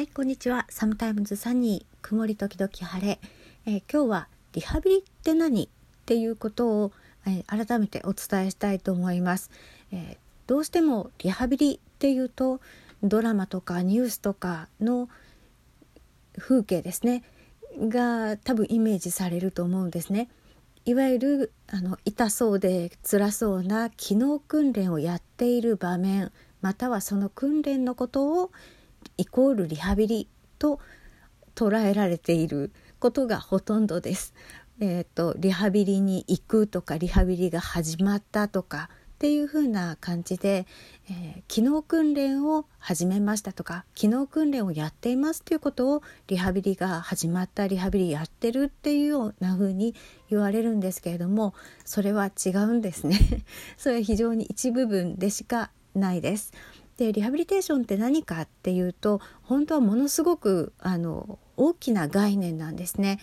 はい、こんにちは。サムタイムズサニー、曇り時々晴れ。えー、今日はリハビリって何っていうことを、えー、改めてお伝えしたいと思います、えー、どうしてもリハビリっていうとドラマとかニュースとかの風景ですねが多分イメージされると思うんですね。いわゆるあの痛そうで辛そうな機能訓練をやっている場面またはその訓練のことをイコールリハビリと捉えられていることがほとんどです。えーと、リハビリに行くとかリハビリが始まったとかっていう風な感じで、えー、機能訓練を始めましたとか機能訓練をやっていますということをリハビリが始まったリハビリやってるっていうような風に言われるんですけれどもそれは違うんですね それは非常に一部分でしかないです。でリハビリテーションって何かっていうと本当はものすごくあの大きな概念なんですね。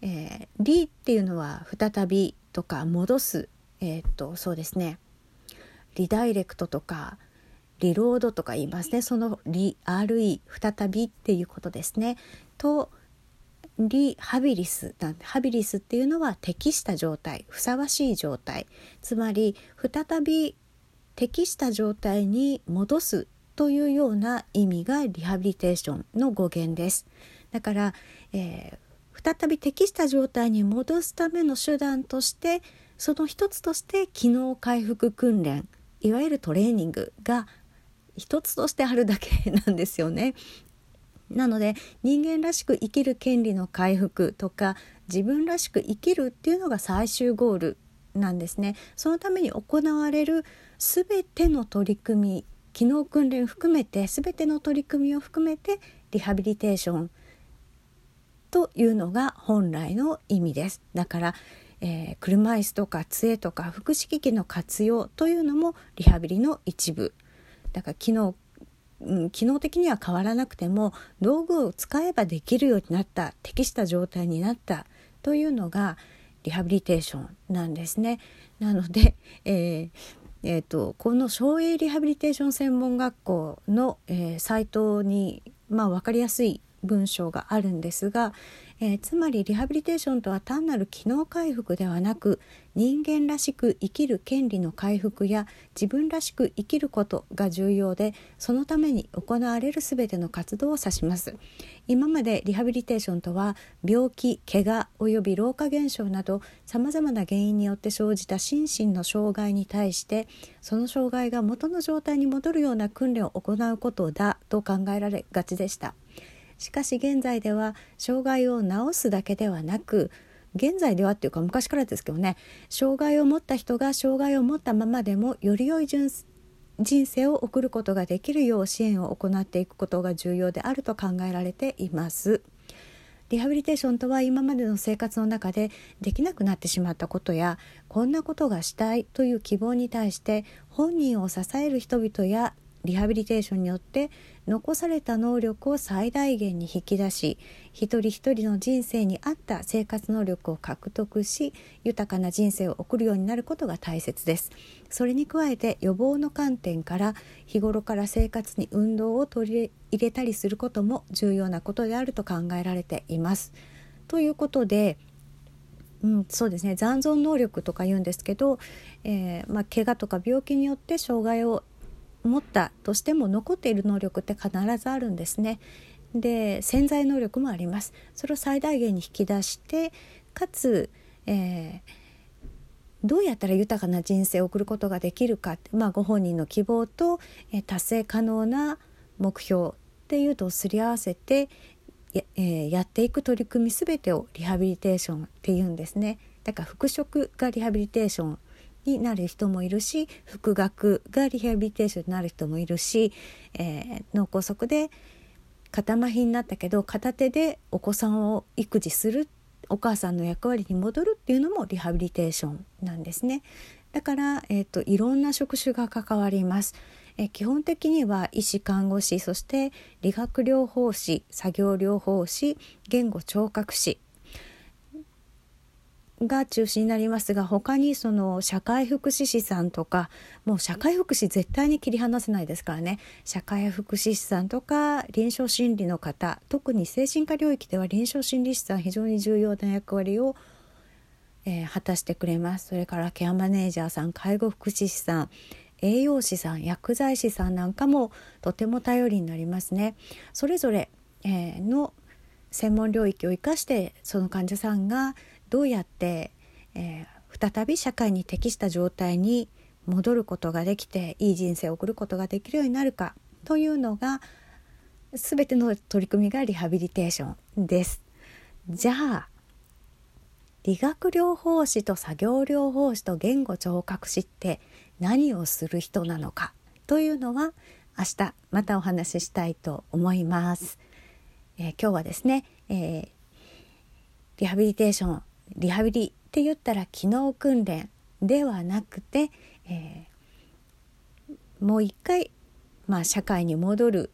えー、リっていうのは再びとか戻す、えー、っとそうですね。リダイレクトとかリロードとか言いますね。そのリ RE 再びっていうことですね。とリハビリスなんハビリスっていうのは適した状態ふさわしい状態。つまり再び適した状態に戻すというような意味がリハビリテーションの語源です。だから、えー、再び適した状態に戻すための手段としてその一つとして機能回復訓練いわゆるトレーニングが一つとしてあるだけなんですよね。なので人間らしく生きる権利の回復とか自分らしく生きるっていうのが最終ゴールなんですね。そのために行われる全ての取り組み機能訓練含めて全ての取り組みを含めてリハビリテーションというのが本来の意味です。だから、えー、車椅子とか杖とか福祉機器の活用というのもリハビリの一部。だから機能うん、機能的には変わらなくても道具を使えばできるようになった適した状態になったというのがリハビリテーションなんですね。なので、えーえーと、この省営リハビリテーション専門学校の、えー、サイトに、まあ、分かりやすい文章があるんですが、えー、つまりリハビリテーションとは単なる機能回復ではなく人間らしく生きる権利の回復や自分らしく生きることが重要でそのために行われる全ての活動を指します今までリハビリテーションとは病気怪我および老化現象などさまざまな原因によって生じた心身の障害に対してその障害が元の状態に戻るような訓練を行うことだと考えられがちでした。しかし現在では障害を治すだけではなく現在ではっていうか昔からですけどね障害を持った人が障害を持ったままでもより良い人生を送ることができるよう支援を行っていくことが重要であると考えられています。リハビリテーションとは今までの生活の中でできなくなってしまったことやこんなことがしたいという希望に対して本人を支える人々やリハビリテーションによって残された能力を最大限に引き出し一人一人の人生に合った生活能力を獲得し豊かな人生を送るようになることが大切です。それに加えて予防の観点から日頃から生活に運動を取り入れたりすることも重要なことであると考えられています。ということでうん、そうですね。残存能力とか言うんですけど、えーまあ、怪我とか病気によって障害を持ったとしても残っている能力って必ずあるんですね。で潜在能力もあります。それを最大限に引き出してかつ、えー、どうやったら豊かな人生を送ることができるか、まあ、ご本人の希望と、えー、達成可能な目標っていうとすり合わせてや,、えー、やっていく取り組み全てをリハビリテーションっていうんですね。だから復職がリハビリテーションになる人もいるし復学がリハビリテーションになる人もいるし、えー、脳梗塞で肩麻痺になったけど片手でお子さんを育児するお母さんの役割に戻るっていうのもリハビリテーションなんですね。だから、えーと、いろんな職種が関わります。え基本的には医師看護師そして理学療法士作業療法士言語聴覚士が中心になりますが他にその社会福祉士さんとかもう社会福祉絶対に切り離せないですからね社会福祉士さんとか臨床心理の方特に精神科領域では臨床心理士さん非常に重要な役割を、えー、果たしてくれますそれからケアマネージャーさん介護福祉士さん栄養士さん薬剤師さんなんかもとても頼りになりますね。それぞれ、えー、の専門領域を生かしてその患者さんがどうやって、えー、再び社会に適した状態に戻ることができていい人生を送ることができるようになるかというのが全ての取り組みがリハビリテーションです。じゃあ理学療法士と作業療法士と言語聴覚士って何をする人なのかというのは明日またお話ししたいと思います。えー、今日はですね、えー、リハビリテーションリハビリって言ったら機能訓練ではなくて、えー、もう一回、まあ、社会に戻る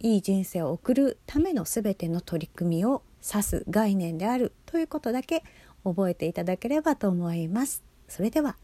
いい人生を送るための全ての取り組みを指す概念であるということだけ覚えていただければと思います。それでは